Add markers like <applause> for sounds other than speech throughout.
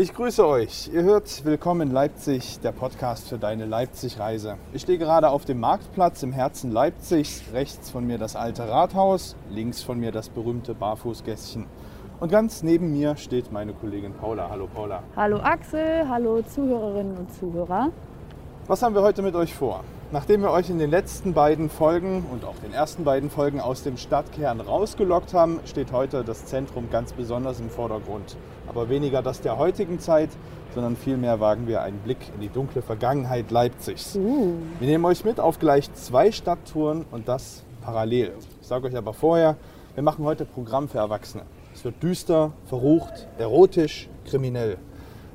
Ich grüße euch. Ihr hört Willkommen in Leipzig, der Podcast für deine Leipzig-Reise. Ich stehe gerade auf dem Marktplatz im Herzen Leipzigs. Rechts von mir das alte Rathaus, links von mir das berühmte Barfußgässchen. Und ganz neben mir steht meine Kollegin Paula. Hallo Paula. Hallo Axel, hallo Zuhörerinnen und Zuhörer. Was haben wir heute mit euch vor? Nachdem wir euch in den letzten beiden Folgen und auch den ersten beiden Folgen aus dem Stadtkern rausgelockt haben, steht heute das Zentrum ganz besonders im Vordergrund. Aber weniger das der heutigen Zeit, sondern vielmehr wagen wir einen Blick in die dunkle Vergangenheit Leipzigs. Uh. Wir nehmen euch mit auf gleich zwei Stadttouren und das parallel. Ich sage euch aber vorher, wir machen heute Programm für Erwachsene. Es wird düster, verrucht, erotisch, kriminell.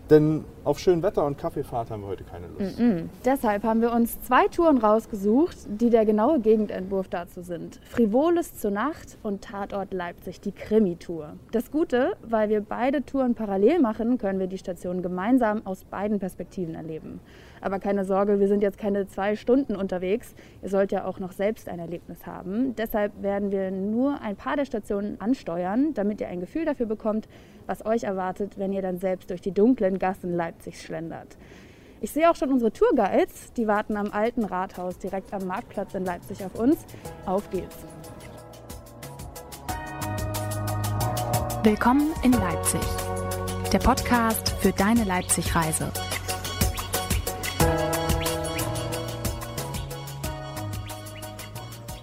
Denn auf schön Wetter und Kaffeefahrt haben wir heute keine Lust. Mm. Deshalb haben wir uns zwei Touren rausgesucht, die der genaue Gegenentwurf dazu sind. Frivoles zur Nacht und Tatort Leipzig, die Krimi-Tour. Das Gute, weil wir beide Touren parallel machen, können wir die Station gemeinsam aus beiden Perspektiven erleben. Aber keine Sorge, wir sind jetzt keine zwei Stunden unterwegs. Ihr sollt ja auch noch selbst ein Erlebnis haben. Deshalb werden wir nur ein paar der Stationen ansteuern, damit ihr ein Gefühl dafür bekommt, was euch erwartet, wenn ihr dann selbst durch die dunklen Gassen Leipzigs schlendert. Ich sehe auch schon unsere Tourguides, die warten am alten Rathaus direkt am Marktplatz in Leipzig auf uns. Auf geht's! Willkommen in Leipzig, der Podcast für deine Leipzig-Reise.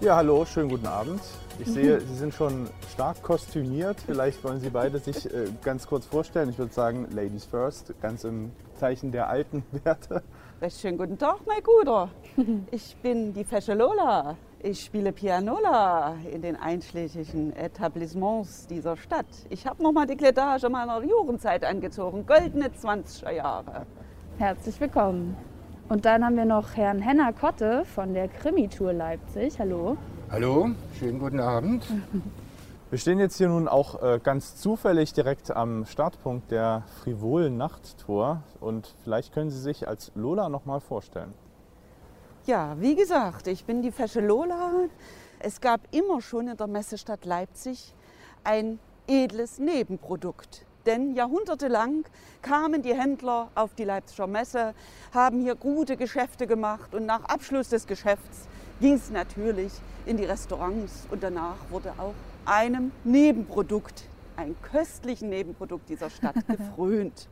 Ja, hallo, schönen guten Abend. Ich sehe, Sie sind schon stark kostümiert. Vielleicht wollen Sie beide sich äh, ganz kurz vorstellen. Ich würde sagen, Ladies first, ganz im Zeichen der alten Werte. Recht schönen guten Tag, mein Guter. Ich bin die Fesche Lola. Ich spiele Pianola in den einschlägigen Etablissements dieser Stadt. Ich habe nochmal die Kletage meiner Jugendzeit angezogen, goldene 20er Jahre. Herzlich willkommen. Und dann haben wir noch Herrn Henner Kotte von der Krimi-Tour Leipzig. Hallo. Hallo, schönen guten Abend. Wir stehen jetzt hier nun auch äh, ganz zufällig direkt am Startpunkt der frivolen Nachttour. Und vielleicht können Sie sich als Lola noch mal vorstellen. Ja, wie gesagt, ich bin die Fesche Lola. Es gab immer schon in der Messestadt Leipzig ein edles Nebenprodukt. Denn jahrhundertelang kamen die Händler auf die Leipziger Messe, haben hier gute Geschäfte gemacht und nach Abschluss des Geschäfts ging es natürlich in die Restaurants und danach wurde auch einem Nebenprodukt, ein köstlichen Nebenprodukt dieser Stadt <laughs> gefrönt.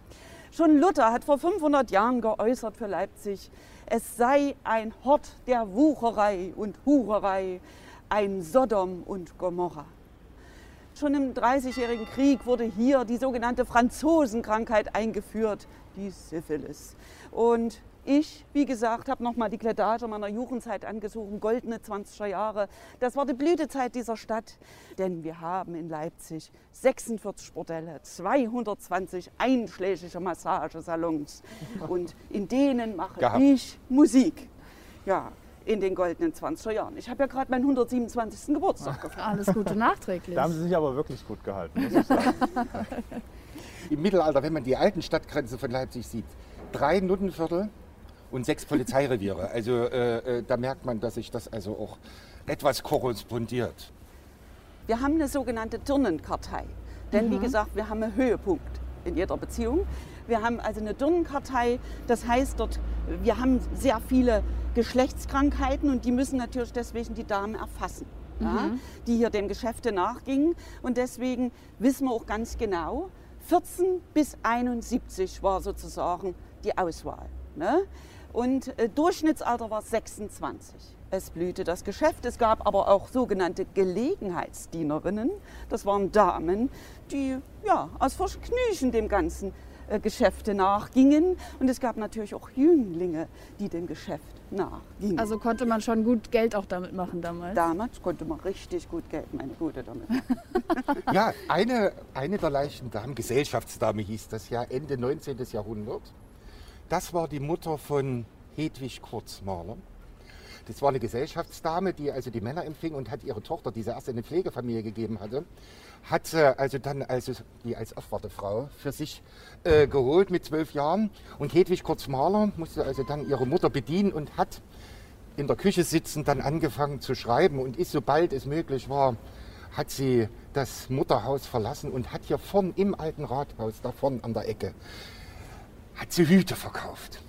Schon Luther hat vor 500 Jahren geäußert für Leipzig, es sei ein Hort der Wucherei und Hurerei, ein Sodom und Gomorra. Schon im Dreißigjährigen Krieg wurde hier die sogenannte Franzosenkrankheit eingeführt, die Syphilis. Und ich, wie gesagt, habe nochmal die Kletage meiner Jugendzeit angesucht, goldene 20er Jahre. Das war die Blütezeit dieser Stadt, denn wir haben in Leipzig 46 Bordelle, 220 einschlägige Massagesalons <laughs> und in denen mache Gehabt. ich Musik. Ja, in den goldenen 20er Jahren. Ich habe ja gerade meinen 127. Geburtstag gefeiert. Alles Gute nachträglich. Da haben Sie sich aber wirklich gut gehalten, muss ich sagen. <laughs> Im Mittelalter, wenn man die alten Stadtgrenzen von Leipzig sieht, drei Nuttenviertel und sechs Polizeireviere. Also äh, äh, da merkt man, dass sich das also auch etwas korrespondiert. Wir haben eine sogenannte Dirnenkartei. Denn wie gesagt, wir haben einen Höhepunkt in jeder Beziehung. Wir haben also eine Dirnenkartei, das heißt dort, wir haben sehr viele Geschlechtskrankheiten und die müssen natürlich deswegen die Damen erfassen, ja, die hier dem Geschäfte nachgingen. Und deswegen wissen wir auch ganz genau, 14 bis 71 war sozusagen die Auswahl. Ne? Und äh, Durchschnittsalter war 26. Es blühte das Geschäft. Es gab aber auch sogenannte Gelegenheitsdienerinnen. Das waren Damen, die ja, aus Vergnügen dem ganzen äh, Geschäfte nachgingen. Und es gab natürlich auch Jünglinge, die dem Geschäft nachgingen. Also konnte man schon gut Geld auch damit machen damals. Damals konnte man richtig gut Geld, meine Gute, damit. <laughs> Ja, eine, eine der leichten Damen, Gesellschaftsdame hieß das ja, Ende 19. Jahrhundert. Das war die Mutter von Hedwig Kurzmaler. Das war eine Gesellschaftsdame, die also die Männer empfing und hat ihre Tochter, die sie erst in eine Pflegefamilie gegeben hatte, hat sie also dann also die als Aufwartefrau für sich äh, geholt mit zwölf Jahren. Und Hedwig Kurzmaler musste also dann ihre Mutter bedienen und hat in der Küche sitzend dann angefangen zu schreiben und ist, sobald es möglich war, hat sie das Mutterhaus verlassen und hat hier vorn im alten Rathaus, da vorn an der Ecke, hat sie Hüte verkauft.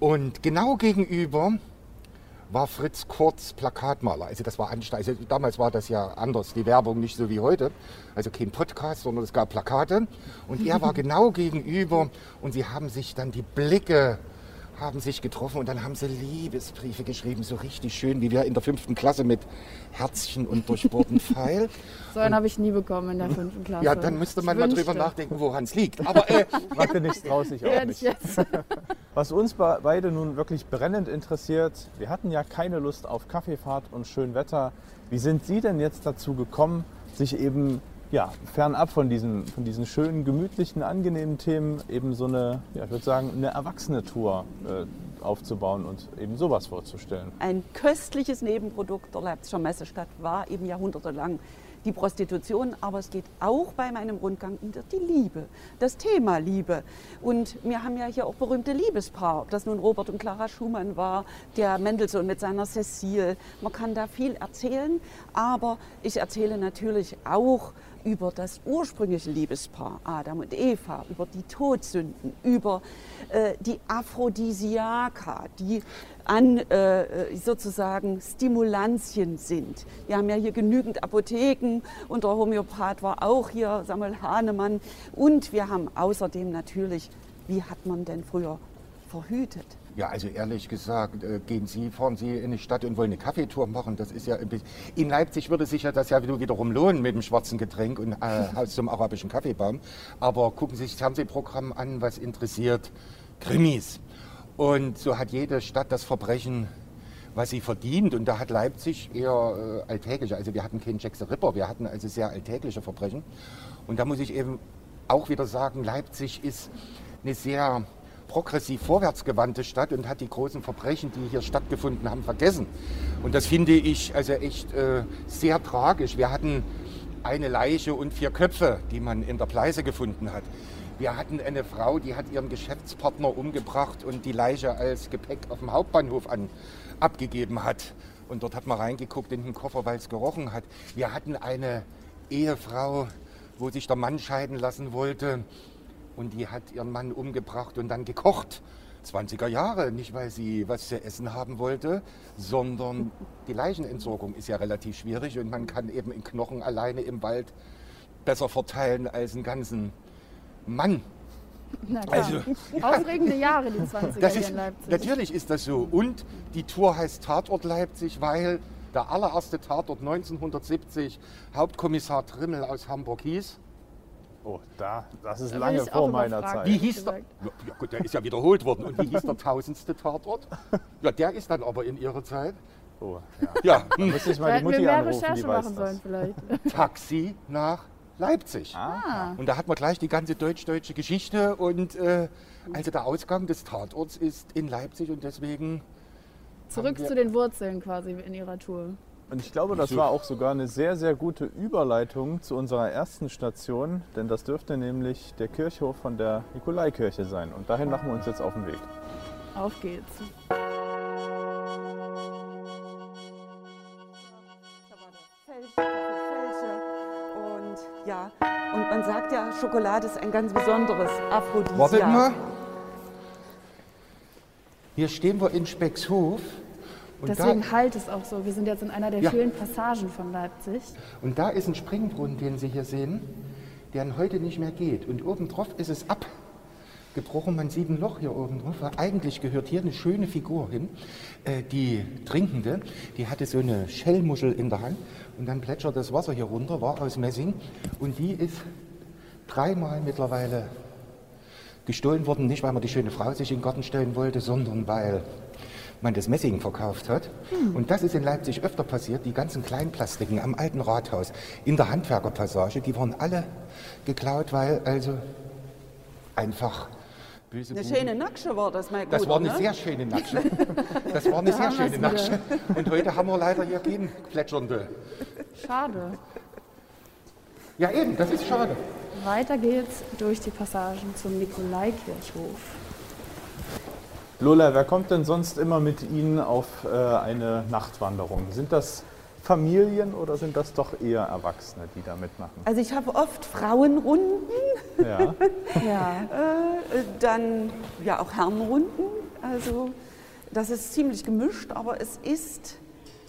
Und genau gegenüber war Fritz Kurz Plakatmaler. Also das war. Also damals war das ja anders, die Werbung nicht so wie heute. Also kein Podcast, sondern es gab Plakate. Und er war <laughs> genau gegenüber und sie haben sich dann die Blicke haben sich getroffen und dann haben sie Liebesbriefe geschrieben, so richtig schön, wie wir in der fünften Klasse mit Herzchen und durchbohrten <laughs> Pfeil. So einen habe ich nie bekommen in der fünften Klasse. Ja, dann müsste man Ich mal wünschte. drüber nachdenken, woran es liegt. Aber äh, <laughs> Macht dir nichts draus, ich auch nicht. jetzt. <laughs> Was uns be- beide nun wirklich brennend interessiert, wir hatten ja keine Lust auf Kaffeefahrt und schön Wetter. Wie sind Sie denn jetzt dazu gekommen, sich eben ja, fernab von diesen, von diesen schönen, gemütlichen, angenehmen Themen eben so eine, ja, ich würde sagen, eine erwachsene Tour äh, aufzubauen und eben sowas vorzustellen? Ein köstliches Nebenprodukt der Leipziger Messestadt war eben jahrhundertelang die Prostitution, aber es geht auch bei meinem Rundgang um die Liebe, das Thema Liebe. Und wir haben ja hier auch berühmte Liebespaar, ob das nun Robert und Clara Schumann war, der Mendelssohn mit seiner Cecile. Man kann da viel erzählen, aber ich erzähle natürlich auch über das ursprüngliche Liebespaar Adam und Eva, über die Todsünden, über äh, die Aphrodisiaka, die an äh, sozusagen Stimulantien sind. Wir haben ja hier genügend Apotheken und der Homöopath war auch hier, Samuel Hahnemann. Und wir haben außerdem natürlich, wie hat man denn früher verhütet? Ja, also ehrlich gesagt, äh, gehen Sie, fahren Sie in die Stadt und wollen eine Kaffeetour machen. Das ist ja ein bisschen. In Leipzig würde sich ja das ja wiederum lohnen mit dem schwarzen Getränk und äh, <laughs> zum arabischen Kaffeebaum. Aber gucken Sie sich das Fernsehprogramm an, was interessiert Krimis. Und so hat jede Stadt das Verbrechen, was sie verdient. Und da hat Leipzig eher äh, alltägliche. Also wir hatten keinen Jack the Ripper, wir hatten also sehr alltägliche Verbrechen. Und da muss ich eben auch wieder sagen, Leipzig ist eine sehr progressiv vorwärtsgewandte Stadt und hat die großen Verbrechen, die hier stattgefunden haben, vergessen. Und das finde ich also echt äh, sehr tragisch. Wir hatten eine Leiche und vier Köpfe, die man in der Pleiße gefunden hat. Wir hatten eine Frau, die hat ihren Geschäftspartner umgebracht und die Leiche als Gepäck auf dem Hauptbahnhof an, abgegeben hat. Und dort hat man reingeguckt in den Koffer, weil es gerochen hat. Wir hatten eine Ehefrau, wo sich der Mann scheiden lassen wollte und die hat ihren Mann umgebracht und dann gekocht. 20er Jahre, nicht weil sie was zu essen haben wollte, sondern die Leichenentsorgung ist ja relativ schwierig und man kann eben einen Knochen alleine im Wald besser verteilen als einen ganzen Mann. Na klar. Also- Aufregende Jahre, die 20er Das hier ist, in Leipzig. natürlich ist das so. Und die Tour heißt Tatort Leipzig, weil der allererste Tatort 1970 Hauptkommissar Trimmel aus Hamburg hieß. Oh, da, das ist Da lange vor meiner überfragt. Zeit. Wie hieß der? Ja, gut, der ist ja wiederholt worden. Und wie hieß der tausendste Tatort? Ja, der ist dann aber in ihrer Zeit. Oh, ja. Ja, Da müsste ich mal die Mutti mehr anrufen, die Recherche weiß machen das. sollen vielleicht. <laughs> Taxi nach Leipzig. Ah. Und da hat man gleich die ganze deutsch-deutsche Geschichte. Und äh, also der Ausgang des Tatorts ist in Leipzig und deswegen Zurück zu den Wurzeln quasi in ihrer Tour. Und ich glaube, das war auch sogar eine sehr, sehr gute Überleitung zu unserer ersten Station, denn das dürfte nämlich der Kirchhof von der Nikolaikirche sein. Und dahin machen wir uns jetzt auf den Weg. Auf geht's. Und ja, und man sagt ja, Schokolade ist ein ganz besonderes Aphrodisiak. Wartet mal. Hier stehen wir in Speckshof. Und Deswegen da, halt es auch so. Wir sind jetzt in einer der Ja. vielen Passagen von Leipzig. und da ist ein Springbrunnen, den Sie hier sehen, der heute nicht mehr geht. Und obendrauf ist es abgebrochen. Man sieht ein Loch hier oben drauf. Eigentlich gehört hier eine schöne Figur hin. Äh, die Trinkende, die hatte so eine Schellmuschel in der Hand. Und dann plätschert das Wasser hier runter, war aus Messing. Und die ist dreimal mittlerweile gestohlen worden, nicht weil man die schöne Frau sich in den Garten stellen wollte, sondern weil man das Messing verkauft hat. Und das ist in Leipzig öfter passiert. Die ganzen Kleinplastiken am alten Rathaus in der Handwerkerpassage, die wurden alle geklaut, weil also einfach böse Eine Buben- schöne Nacksche war das, mein Das Guter, war eine ne? sehr schöne Nacksche. <laughs> Das war eine sehr haben wir's schöne Nacksche. Und heute haben wir leider hier keinen plätschernde. Schade. Ja eben, das ist schade. Weiter geht's durch die Passagen zum Nikolaikirchhof. Lola, wer kommt denn sonst immer mit Ihnen auf äh, eine Nachtwanderung? Sind das Familien oder sind das doch eher Erwachsene, die da mitmachen? Also ich habe oft Frauenrunden Ja. <laughs> Ja. Äh, dann ja auch Herrenrunden. Also das ist ziemlich gemischt, aber es ist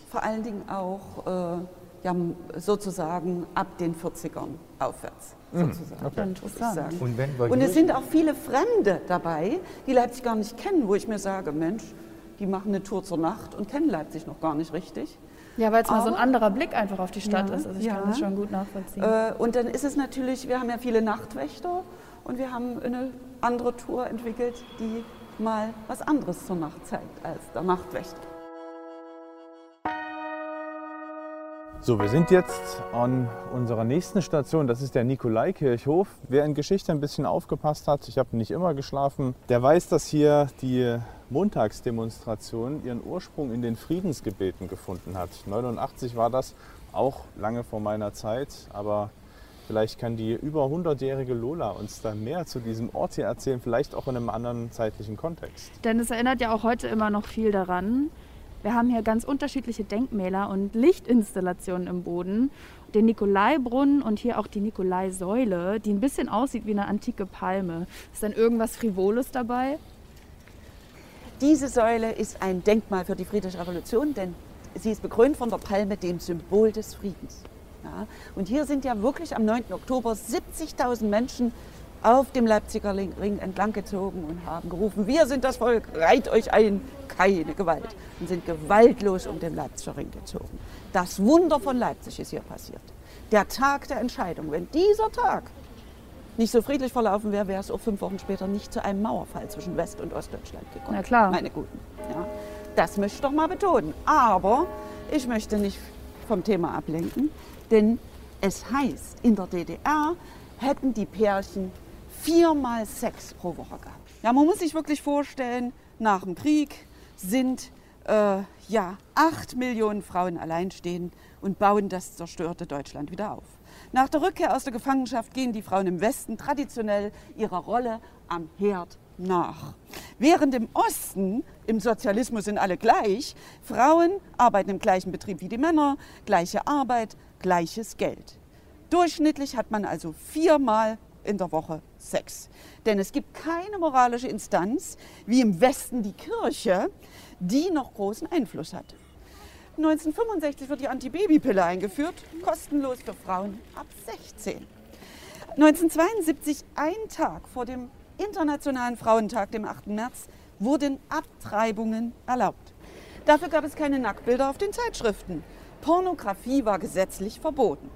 vor allen Dingen auch äh, ja, sozusagen ab den 40ern aufwärts. Sozusagen, okay. Interessant. Und Und es sind auch viele Fremde dabei, die Leipzig gar nicht kennen, wo ich mir sage, Mensch, die machen eine Tour zur Nacht und kennen Leipzig noch gar nicht richtig. Ja, weil es mal so ein anderer Blick einfach auf die Stadt Ja, ist. Also ich ja. kann das schon gut nachvollziehen. Äh, und dann ist es natürlich, wir haben ja viele Nachtwächter und wir haben eine andere Tour entwickelt, die mal was anderes zur Nacht zeigt als der Nachtwächter. So, wir sind jetzt an unserer nächsten Station. Das ist der Nikolaikirchhof. Wer in Geschichte ein bisschen aufgepasst hat, ich habe nicht immer geschlafen, der weiß, dass hier die Montagsdemonstration ihren Ursprung in den Friedensgebeten gefunden hat. 89 war das, auch lange vor meiner Zeit, aber vielleicht kann die über 100-jährige Lola uns da mehr zu diesem Ort hier erzählen, vielleicht auch in einem anderen zeitlichen Kontext. Denn es erinnert ja auch heute immer noch viel daran. Wir haben hier ganz unterschiedliche Denkmäler und Lichtinstallationen im Boden. Den Nikolaibrunnen und hier auch die Nikolaisäule, die ein bisschen aussieht wie eine antike Palme. Ist dann irgendwas Frivoles dabei? Diese Säule ist ein Denkmal für die Friedliche Revolution, denn sie ist bekrönt von der Palme, dem Symbol des Friedens. Ja, und hier sind ja wirklich am 9. Oktober 70.000 Menschen auf dem Leipziger Ring entlang gezogen und haben gerufen, wir sind das Volk, reiht euch ein, keine Gewalt. Und sind gewaltlos um den Leipziger Ring gezogen. Das Wunder von Leipzig ist hier passiert. Der Tag der Entscheidung. Wenn dieser Tag nicht so friedlich verlaufen wäre, wäre es auch fünf Wochen später nicht zu einem Mauerfall zwischen West- und Ostdeutschland gekommen. Na klar. Meine Guten. Ja, das möchte ich doch mal betonen. Aber ich möchte nicht vom Thema ablenken, denn es heißt, in der DDR hätten die Pärchen viermal Sex pro Woche gehabt. Ja, man muss sich wirklich vorstellen, nach dem Krieg sind äh, ja, acht Millionen Frauen alleinstehend und bauen das zerstörte Deutschland wieder auf. Nach der Rückkehr aus der Gefangenschaft gehen die Frauen im Westen traditionell ihrer Rolle am Herd nach. Während im Osten, im Sozialismus sind alle gleich, Frauen arbeiten im gleichen Betrieb wie die Männer, gleiche Arbeit, gleiches Geld. Durchschnittlich hat man also viermal in der Woche Sex. Denn es gibt keine moralische Instanz wie im Westen die Kirche, die noch großen Einfluss hat. 1965 wird die Antibabypille eingeführt, kostenlos für Frauen ab 16. 1972, ein Tag vor dem Internationalen Frauentag, dem 8. März, wurden Abtreibungen erlaubt. Dafür gab es keine Nacktbilder auf den Zeitschriften. Pornografie war gesetzlich verboten.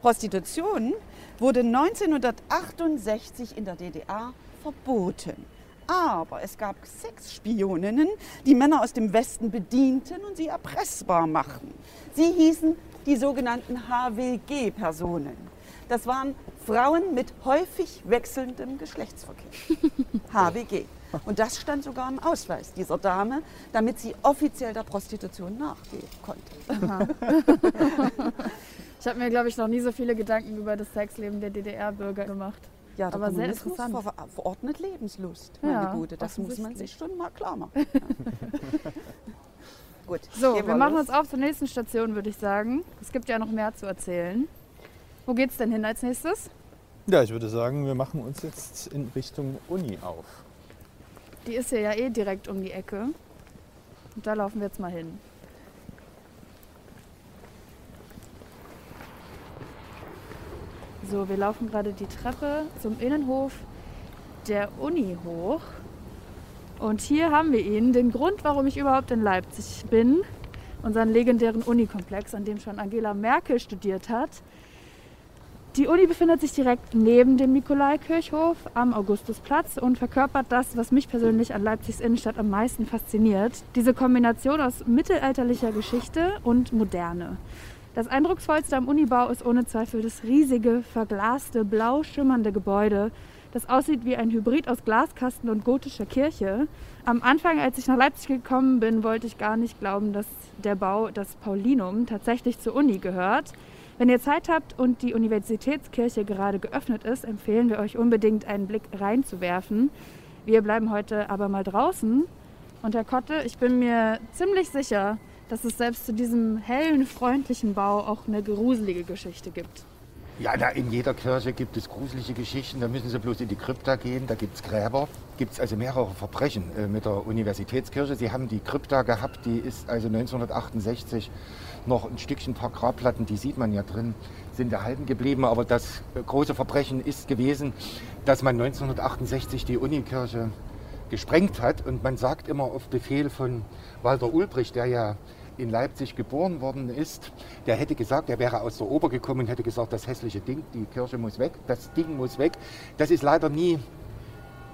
Prostitution wurde 1968 in der DDR verboten. Aber es gab Sexspioninnen, die Männer aus dem Westen bedienten und sie erpressbar machten. Sie hießen die sogenannten HWG-Personen. Das waren Frauen mit häufig wechselndem Geschlechtsverkehr. <laughs> HWG. Und das stand sogar im Ausweis dieser Dame, damit sie offiziell der Prostitution nachgehen konnte. <laughs> Ich habe mir, glaube ich, noch nie so viele Gedanken über das Sexleben der DDR-Bürger gemacht. Ja, der Aber sehr interessant. ver verordnet Lebenslust, Ja, meine Gute. Das muss man sich schon mal klar machen. <laughs> Ja. <laughs> Gut, So, gehen wir machen uns auf zur nächsten Station, würde ich sagen. Es gibt ja noch mehr zu erzählen. Wo geht's denn hin als nächstes? Ja, ich würde sagen, wir machen uns jetzt in Richtung Uni auf. Die ist hier ja eh direkt um die Ecke. Und da laufen wir jetzt mal hin. So, wir laufen gerade die Treppe zum Innenhof der Uni hoch. Und hier haben wir ihn, den Grund, warum ich überhaupt in Leipzig bin. Unseren legendären Unikomplex, an dem schon Angela Merkel studiert hat. Die Uni befindet sich direkt neben dem Nikolaikirchhof am Augustusplatz und verkörpert das, was mich persönlich an Leipzigs Innenstadt am meisten fasziniert. Diese Kombination aus mittelalterlicher Geschichte und Moderne. Das eindrucksvollste am Unibau ist ohne Zweifel das riesige, verglaste, blau schimmernde Gebäude, das aussieht wie ein Hybrid aus Glaskasten und gotischer Kirche. Am Anfang, als ich nach Leipzig gekommen bin, wollte ich gar nicht glauben, dass der Bau, das Paulinum, tatsächlich zur Uni gehört. Wenn ihr Zeit habt und die Universitätskirche gerade geöffnet ist, empfehlen wir euch unbedingt einen Blick reinzuwerfen. Wir bleiben heute aber mal draußen. Und Herr Kotte, ich bin mir ziemlich sicher, dass es selbst zu diesem hellen, freundlichen Bau auch eine gruselige Geschichte gibt. Ja, na, in jeder Kirche gibt es gruselige Geschichten. Da müssen Sie bloß in die Krypta gehen. Da gibt es Gräber. Gibt es also mehrere Verbrechen äh, mit der Universitätskirche. Sie haben die Krypta gehabt. Die ist also 1968 noch ein Stückchen, paar Grabplatten, die sieht man ja drin, sind erhalten geblieben. Aber das große Verbrechen ist gewesen, dass man 1968 die Unikirche gesprengt hat. Und man sagt immer auf Befehl von Walter Ulbricht, der ja in Leipzig geboren worden ist, der hätte gesagt, er wäre aus der Ober gekommen und hätte gesagt, das hässliche Ding, die Kirche muss weg, das Ding muss weg. Das ist leider nie,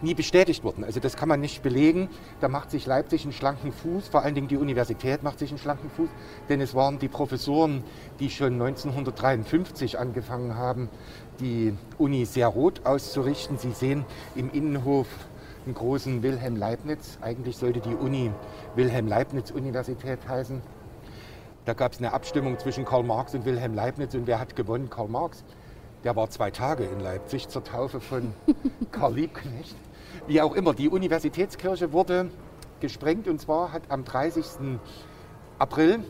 nie bestätigt worden. Also das kann man nicht belegen. Da macht sich Leipzig einen schlanken Fuß, vor allen Dingen die Universität macht sich einen schlanken Fuß, denn es waren die Professoren, die schon 1953 angefangen haben, die Uni sehr rot auszurichten. Sie sehen im Innenhof einen großen Wilhelm Leibniz. Eigentlich sollte die Uni Wilhelm Leibniz Universität heißen. Da gab es eine Abstimmung zwischen Karl Marx und Wilhelm Leibniz und wer hat gewonnen? Karl Marx. Der war zwei Tage in Leipzig zur Taufe von <laughs> Karl Liebknecht. Wie auch immer, die Universitätskirche wurde gesprengt und zwar hat am 30. April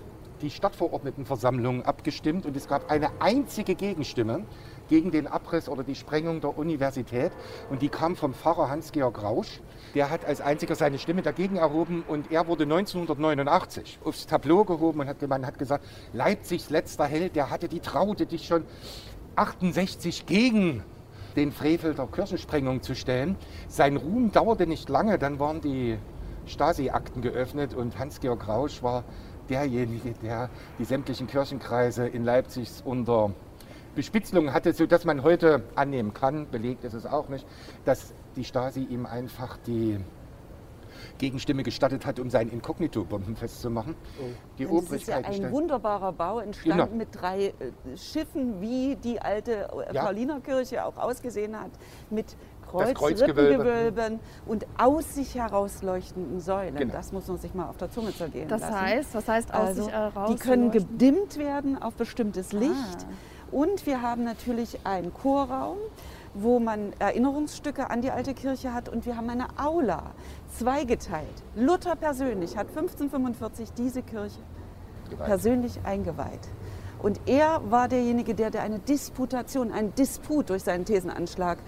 die Stadtverordnetenversammlung abgestimmt und es gab eine einzige Gegenstimme gegen den Abriss oder die Sprengung der Universität. Und die kam vom Pfarrer Hans-Georg Rausch. Der hat als einziger seine Stimme dagegen erhoben und er wurde 1989 aufs Tableau gehoben und hat, man hat gesagt, Leipzigs letzter Held, der hatte die Traute, dich schon 68 gegen den Frevel der Kirchensprengung zu stellen. Sein Ruhm dauerte nicht lange, dann waren die Stasi-Akten geöffnet und Hans-Georg Rausch war derjenige, der die sämtlichen Kirchenkreise in Leipzig unter Bespitzelung hatte, sodass man heute annehmen kann, belegt ist es auch nicht, dass die Stasi ihm einfach die Gegenstimme gestattet hat, um sein Inkognito bombenfest zu machen. Oh. Die das ist ja ein wunderbarer Bau, entstanden genau. mit drei äh, Schiffen, wie die alte äh, ja. Paulinerkirche auch ausgesehen hat, mit Kreuz, Kreuzgewölben und aus sich herausleuchtenden Säulen. Genau. Das muss man sich mal auf der Zunge zergehen das lassen. Heißt, was heißt aus also, sich heraus? Die können gedimmt werden auf bestimmtes Licht. Ah. Und wir haben natürlich einen Chorraum, wo man Erinnerungsstücke an die alte Kirche hat. Und wir haben eine Aula, zweigeteilt. Luther persönlich hat 1545 diese Kirche Geweiht. persönlich eingeweiht. Und er war derjenige, der, der eine Disputation, einen Disput durch seinen Thesenanschlag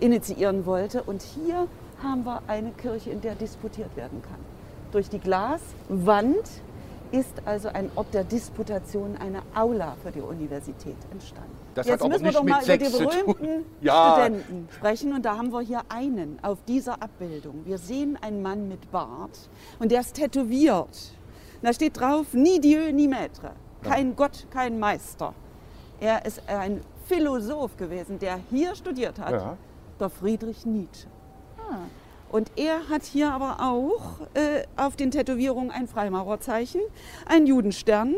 initiieren wollte. Und hier haben wir eine Kirche, in der disputiert werden kann. Durch die Glaswand ist also ein Ort der Disputation, eine Aula für die Universität entstanden. Das Jetzt müssen wir doch mal über die berühmten <laughs> ja. Studenten sprechen. Und da haben wir hier einen auf dieser Abbildung. Wir sehen einen Mann mit Bart und der ist tätowiert. Da steht drauf, ni Dieu, ni Maître. Kein ja. Gott, kein Meister. Er ist ein Philosoph gewesen, der hier studiert hat, ja. der Friedrich Nietzsche. Ah. Und er hat hier aber auch äh, auf den Tätowierungen ein Freimaurerzeichen, ein Judenstern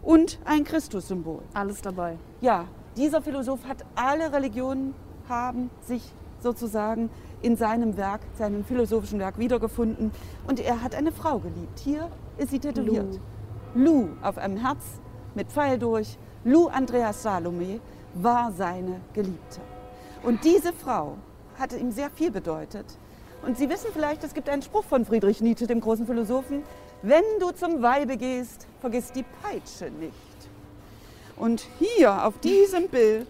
und ein Christussymbol. Alles dabei. Ja, dieser Philosoph hat alle Religionen haben sich sozusagen in seinem Werk, seinem philosophischen Werk wiedergefunden. Und er hat eine Frau geliebt. Hier ist sie tätowiert. Lou, Lou auf einem Herz mit Pfeil durch. Lou Andreas Salome war seine Geliebte. Und diese Frau hatte ihm sehr viel bedeutet. Und Sie wissen vielleicht, es gibt einen Spruch von Friedrich Nietzsche, dem großen Philosophen, wenn du zum Weibe gehst, vergiss die Peitsche nicht. Und hier auf diesem Bild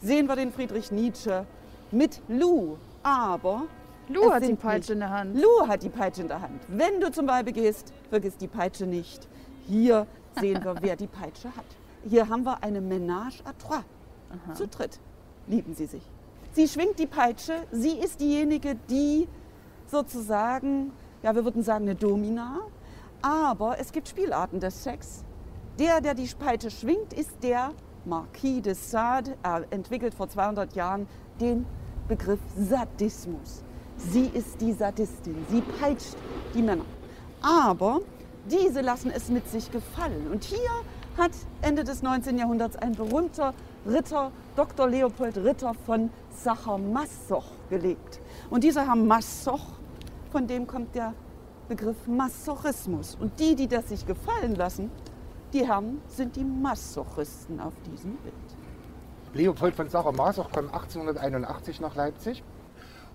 sehen wir den Friedrich Nietzsche mit Lou, aber Lou hat die Peitsche in der Hand. Lou hat die Peitsche in der Hand. Wenn du zum Weibe gehst, vergiss die Peitsche nicht. Hier sehen wir, wer die Peitsche hat. Hier haben wir eine Ménage à trois. Aha. Zu dritt lieben sie sich. Sie schwingt die Peitsche. Sie ist diejenige, die sozusagen, ja, wir würden sagen, eine Domina. Aber es gibt Spielarten des Sex. Der, der die Peitsche schwingt, ist der Marquis de Sade. Er entwickelt vor 200 Jahren den Begriff Sadismus. Sie ist die Sadistin. Sie peitscht die Männer. Aber diese lassen es mit sich gefallen. Und hier hat Ende des 19. Jahrhunderts ein berühmter Ritter, Dr. Leopold Ritter von Sacher-Masoch gelebt. Und dieser Herr Masoch von dem kommt der Begriff Masochismus. Und die, die das sich gefallen lassen, die Herren sind die Masochisten auf diesem Bild. Leopold von Sacher-Masoch kam 1881 nach Leipzig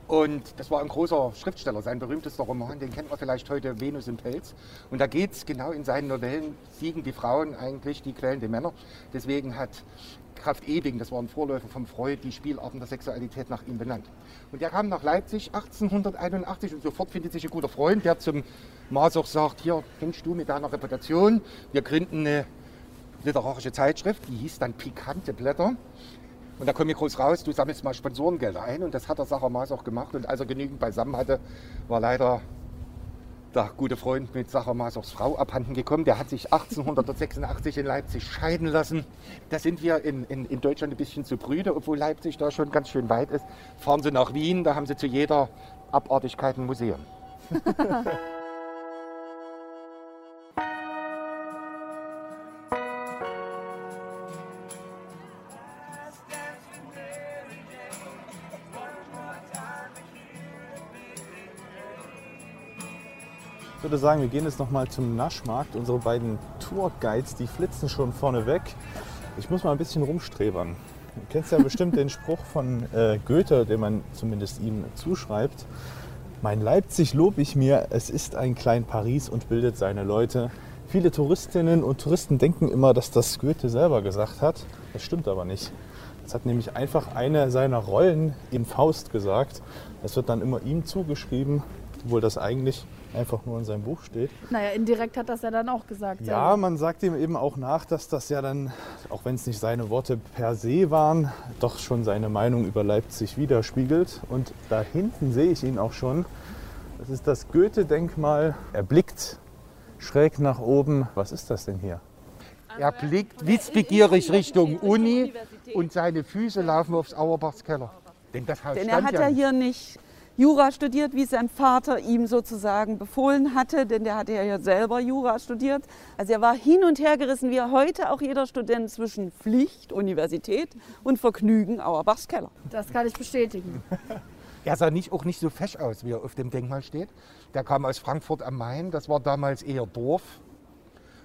Und das war ein großer Schriftsteller, sein berühmtester Roman, den kennt man vielleicht heute, Venus im Pelz. Und da geht es genau in seinen Novellen, siegen die Frauen eigentlich, die quälen die Männer. Deswegen hat Kraft Ebing, das war ein Vorläufer von Freud, die Spielarten der Sexualität nach ihm benannt. Und er kam nach Leipzig 1881 und sofort findet sich ein guter Freund, der zum Masoch sagt, hier kennst du mit deiner Reputation, wir gründen eine literarische Zeitschrift, die hieß dann Pikante Blätter. Und da kommt mir groß raus, du sammelst mal Sponsorengelder ein. Und das hat der Sacher Maas auch gemacht. Und als er genügend beisammen hatte, war leider der gute Freund mit Sacher Masochs Frau abhanden gekommen. Der hat sich 1886 in Leipzig scheiden lassen. Da sind wir in, in, in Deutschland ein bisschen zu brüde, obwohl Leipzig da schon ganz schön weit ist. Fahren Sie nach Wien, da haben Sie zu jeder Abartigkeit ein Museum. <laughs> würde sagen, wir gehen jetzt noch mal zum Naschmarkt. Unsere beiden Tourguides, die flitzen schon vorne weg. Ich muss mal ein bisschen rumstrebern. Du kennst ja bestimmt den Spruch von äh, Goethe, den man zumindest ihm zuschreibt. Mein Leipzig lob ich mir, es ist ein klein Paris und bildet seine Leute. Viele Touristinnen und Touristen denken immer, dass das Goethe selber gesagt hat. Das stimmt aber nicht. Das hat nämlich einfach eine seiner Rollen in Faust gesagt. Das wird dann immer ihm zugeschrieben, obwohl das eigentlich einfach nur in seinem Buch steht. Naja, indirekt hat das ja dann auch gesagt. Ja, selber. man sagt ihm eben auch nach, dass das ja dann, auch wenn es nicht seine Worte per se waren, doch schon seine Meinung über Leipzig widerspiegelt. Und da hinten sehe ich ihn auch schon. Das ist das Goethe-Denkmal. Er blickt schräg nach oben. Was ist das denn hier? Er blickt witzbegierig Richtung Uni und seine Füße laufen aufs Auerbachs Keller. Denn das Haus Denn er stand hat ja ja nicht. hier nicht Jura studiert, wie sein Vater ihm sozusagen befohlen hatte, denn der hatte ja selber Jura studiert. Also er war hin und her gerissen, wie heute auch jeder Student zwischen Pflicht, Universität und Vergnügen Auerbachs Keller. Das kann ich bestätigen. Er sah nicht, auch nicht so fesch aus, wie er auf dem Denkmal steht. Der kam aus Frankfurt am Main, das war damals eher Dorf.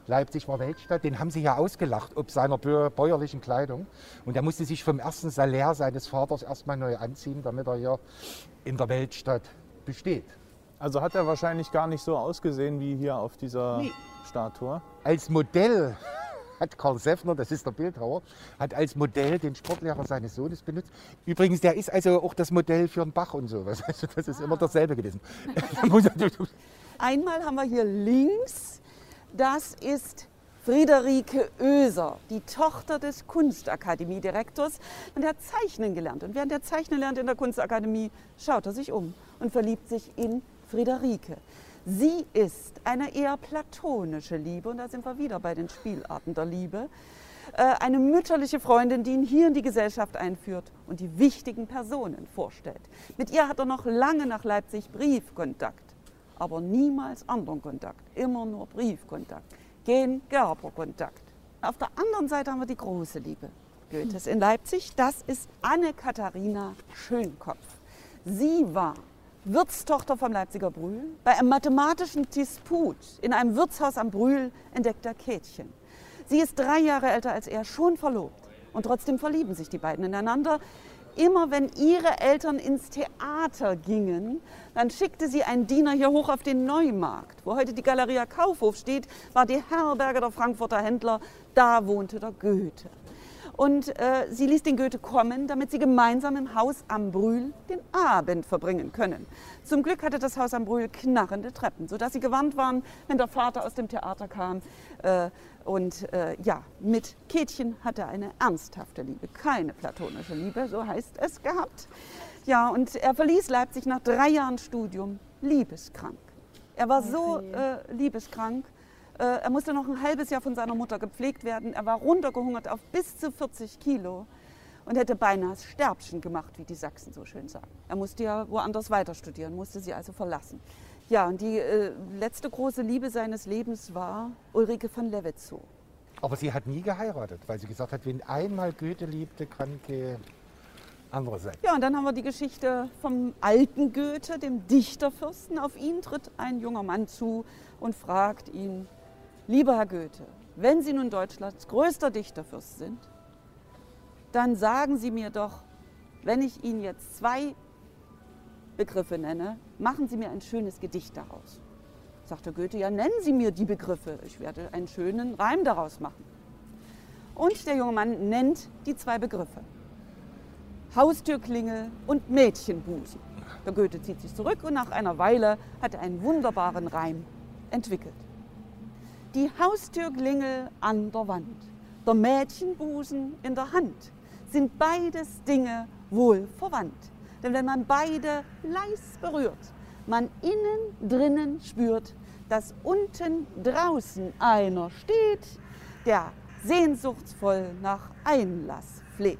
Leipzig war Weltstadt, den haben sie ja ausgelacht, ob seiner bäuerlichen Kleidung. Und er musste sich vom ersten Salär seines Vaters erstmal neu anziehen, damit er hier in der Weltstadt besteht. Also hat er wahrscheinlich gar nicht so ausgesehen wie hier auf dieser Nee. Statue. Als Modell hat Karl Seffner, das ist der Bildhauer, hat als Modell den Sportlehrer seines Sohnes benutzt. Übrigens, der ist also auch das Modell für einen Bach und sowas. <laughs> Also das ist immer dasselbe gewesen. <laughs> <laughs> Einmal haben wir hier links, das ist Friederike Oeser, die Tochter des Kunstakademiedirektors. Und er hat zeichnen gelernt. Und während er zeichnen lernt in der Kunstakademie, schaut er sich um und verliebt sich in Friederike. Sie ist eine eher platonische Liebe, und da sind wir wieder bei den Spielarten der Liebe. Äh, Eine mütterliche Freundin, die ihn hier in die Gesellschaft einführt und die wichtigen Personen vorstellt. Mit ihr hat er noch lange nach Leipzig Briefkontakt aber niemals anderen Kontakt, immer nur Briefkontakt, kein Körperkontakt. Auf der anderen Seite haben wir die große Liebe Goethes in Leipzig, das ist Anne-Katharina Schönkopf. Sie war Wirtstochter vom Leipziger Brühl. Bei einem mathematischen Disput in einem Wirtshaus am Brühl entdeckt er Kätchen. Sie ist drei Jahre älter als er, schon verlobt. Und trotzdem verlieben sich die beiden ineinander. Immer wenn ihre Eltern ins Theater gingen, dann schickte sie einen Diener hier hoch auf den Neumarkt. Wo heute die Galeria Kaufhof steht, war die Herberge der Frankfurter Händler. Da wohnte der Goethe. Und äh, sie ließ den Goethe kommen, damit sie gemeinsam im Haus am Brühl den Abend verbringen können. Zum Glück hatte das Haus am Brühl knarrende Treppen, sodass sie gewarnt waren, wenn der Vater aus dem Theater kam. Äh, und äh, ja, mit Kätchen hat er eine ernsthafte Liebe, keine platonische Liebe, so heißt es gehabt. Ja, und er verließ Leipzig nach drei Jahren Studium liebeskrank. Er war so äh, liebeskrank, äh, er musste noch ein halbes Jahr von seiner Mutter gepflegt werden. Er war runtergehungert auf bis zu 40 Kilo und hätte beinahe das Sterbchen gemacht, wie die Sachsen so schön sagen. Er musste ja woanders weiter studieren, musste sie also verlassen. Ja, und die äh, letzte große Liebe seines Lebens war Ulrike von Levetzow. Aber sie hat nie geheiratet, weil sie gesagt hat, wenn einmal Goethe liebte, kann keine andere sein. Ja, und dann haben wir die Geschichte vom alten Goethe, dem Dichterfürsten. Auf ihn tritt ein junger Mann zu und fragt ihn, lieber Herr Goethe, wenn Sie nun Deutschlands größter Dichterfürst sind, dann sagen Sie mir doch, wenn ich Ihnen jetzt zwei Begriffe nenne, machen Sie mir ein schönes Gedicht daraus. Sagte Goethe, ja, nennen Sie mir die Begriffe, ich werde einen schönen Reim daraus machen. Und der junge Mann nennt die zwei Begriffe. Haustürklingel und Mädchenbusen. Der Goethe zieht sich zurück und nach einer Weile hat er einen wunderbaren Reim entwickelt. Die Haustürklingel an der Wand, der Mädchenbusen in der Hand, sind beides Dinge wohl verwandt. Denn wenn man beide leis berührt, man innen drinnen spürt, dass unten draußen einer steht, der sehnsuchtsvoll nach Einlass fleht.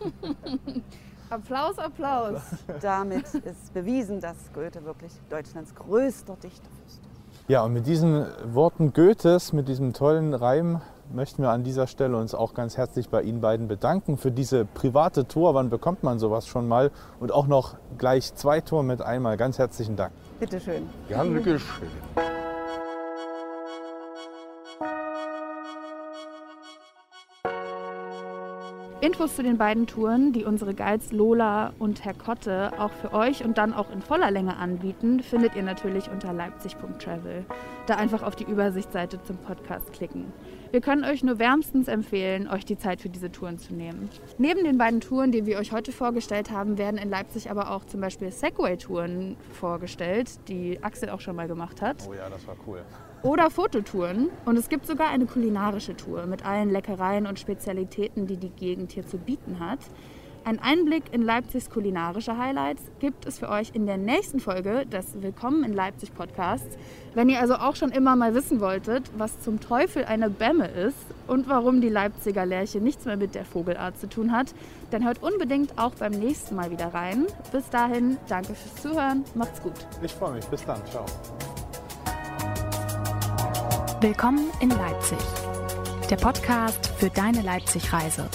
<laughs> Applaus, Applaus. <laughs> Damit ist bewiesen, dass Goethe wirklich Deutschlands größter Dichter ist. Ja, und mit diesen Worten Goethes, mit diesem tollen Reim, möchten wir an dieser Stelle uns auch ganz herzlich bei Ihnen beiden bedanken für diese private Tour. Wann bekommt man sowas schon mal? Und auch noch gleich zwei Touren mit einmal. Ganz herzlichen Dank. Bitte schön. Gerne geschehen. Infos zu den beiden Touren, die unsere Guides Lola und Herr Kotte auch für euch und dann auch in voller Länge anbieten, findet ihr natürlich unter leipzig.travel. Da einfach auf die Übersichtsseite zum Podcast klicken. Wir können euch nur wärmstens empfehlen, euch die Zeit für diese Touren zu nehmen. Neben den beiden Touren, die wir euch heute vorgestellt haben, werden in Leipzig aber auch zum Beispiel Segway-Touren vorgestellt, die Axel auch schon mal gemacht hat. Oh ja, das war cool. Oder Fototouren. Und es gibt sogar eine kulinarische Tour mit allen Leckereien und Spezialitäten, die die Gegend hier zu bieten hat. Ein Einblick in Leipzigs kulinarische Highlights gibt es für euch in der nächsten Folge des Willkommen in Leipzig Podcasts. Wenn ihr also auch schon immer mal wissen wolltet, was zum Teufel eine Bämme ist und warum die Leipziger Lerche nichts mehr mit der Vogelart zu tun hat, dann hört unbedingt auch beim nächsten Mal wieder rein. Bis dahin, danke fürs Zuhören, macht's gut. Ich freue mich. Bis dann. Ciao. Willkommen in Leipzig. Der Podcast für deine Leipzig-Reise.